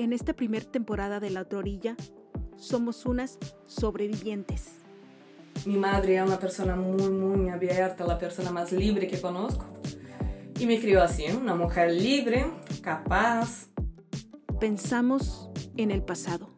En esta primera temporada de La Otra Orilla, somos unas sobrevivientes. Mi madre es una persona muy, muy abierta, la persona más libre que conozco. Y me crió así, una mujer libre, capaz. Pensamos en el pasado.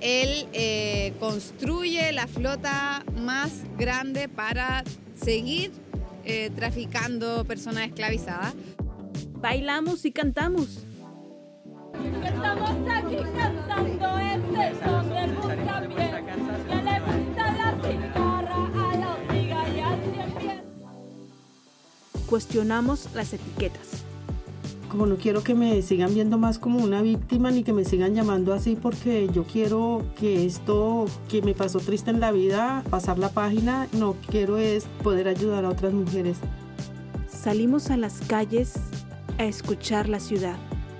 Él eh, construye la flota más grande para seguir eh, traficando personas esclavizadas. Bailamos y cantamos. Cuestionamos las etiquetas. Como no quiero que me sigan viendo más como una víctima ni que me sigan llamando así porque yo quiero que esto que me pasó triste en la vida, pasar la página, no quiero es poder ayudar a otras mujeres. Salimos a las calles a escuchar la ciudad.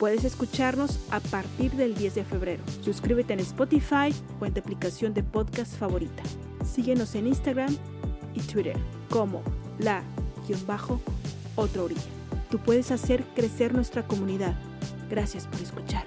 Puedes escucharnos a partir del 10 de febrero. Suscríbete en Spotify o en tu aplicación de podcast favorita. Síguenos en Instagram y Twitter como la-otra orilla. Tú puedes hacer crecer nuestra comunidad. Gracias por escuchar.